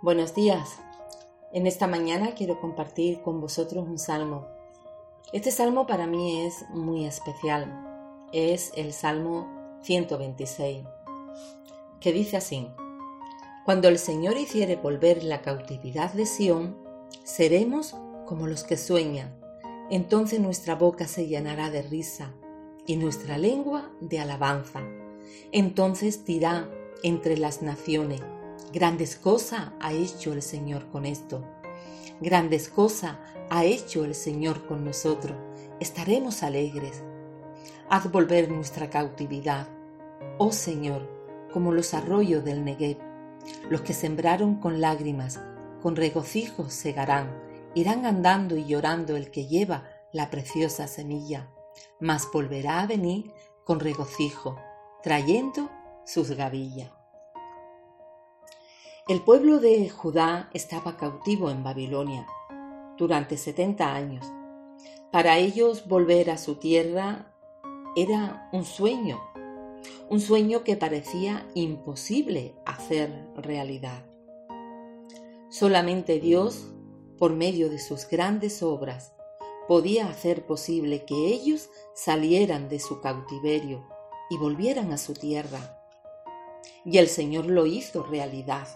Buenos días. En esta mañana quiero compartir con vosotros un salmo. Este salmo para mí es muy especial. Es el Salmo 126, que dice así. Cuando el Señor hiciere volver la cautividad de Sión, seremos como los que sueñan. Entonces nuestra boca se llenará de risa y nuestra lengua de alabanza. Entonces dirá entre las naciones, Grandes cosas ha hecho el Señor con esto. Grandes cosas ha hecho el Señor con nosotros. Estaremos alegres. Haz volver nuestra cautividad, oh Señor, como los arroyos del Negev. Los que sembraron con lágrimas, con regocijo segarán. Irán andando y llorando el que lleva la preciosa semilla, mas volverá a venir con regocijo, trayendo sus gavillas. El pueblo de Judá estaba cautivo en Babilonia durante 70 años. Para ellos volver a su tierra era un sueño, un sueño que parecía imposible hacer realidad. Solamente Dios, por medio de sus grandes obras, podía hacer posible que ellos salieran de su cautiverio y volvieran a su tierra. Y el Señor lo hizo realidad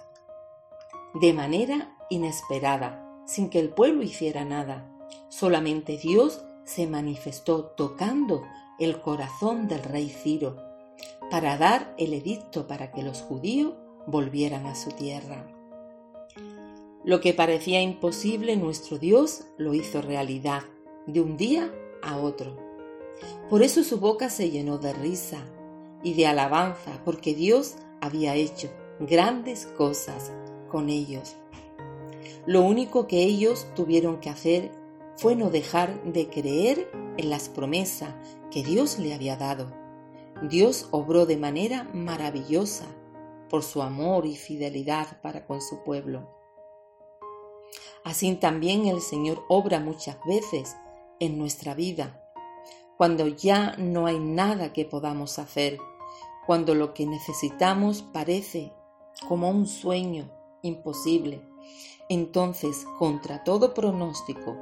de manera inesperada, sin que el pueblo hiciera nada. Solamente Dios se manifestó tocando el corazón del rey Ciro para dar el edicto para que los judíos volvieran a su tierra. Lo que parecía imposible, nuestro Dios lo hizo realidad de un día a otro. Por eso su boca se llenó de risa y de alabanza, porque Dios había hecho grandes cosas con ellos. Lo único que ellos tuvieron que hacer fue no dejar de creer en las promesas que Dios le había dado. Dios obró de manera maravillosa por su amor y fidelidad para con su pueblo. Así también el Señor obra muchas veces en nuestra vida, cuando ya no hay nada que podamos hacer, cuando lo que necesitamos parece como un sueño imposible. Entonces, contra todo pronóstico,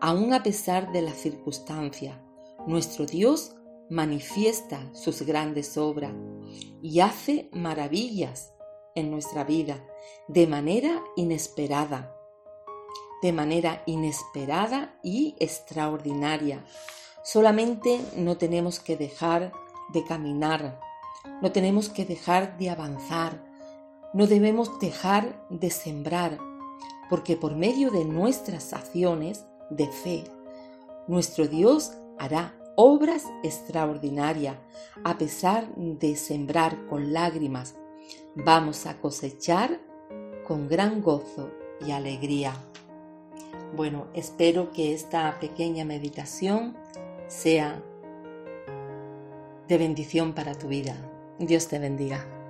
aun a pesar de la circunstancia, nuestro Dios manifiesta sus grandes obras y hace maravillas en nuestra vida de manera inesperada, de manera inesperada y extraordinaria. Solamente no tenemos que dejar de caminar, no tenemos que dejar de avanzar, no debemos dejar de sembrar, porque por medio de nuestras acciones de fe, nuestro Dios hará obras extraordinarias. A pesar de sembrar con lágrimas, vamos a cosechar con gran gozo y alegría. Bueno, espero que esta pequeña meditación sea de bendición para tu vida. Dios te bendiga.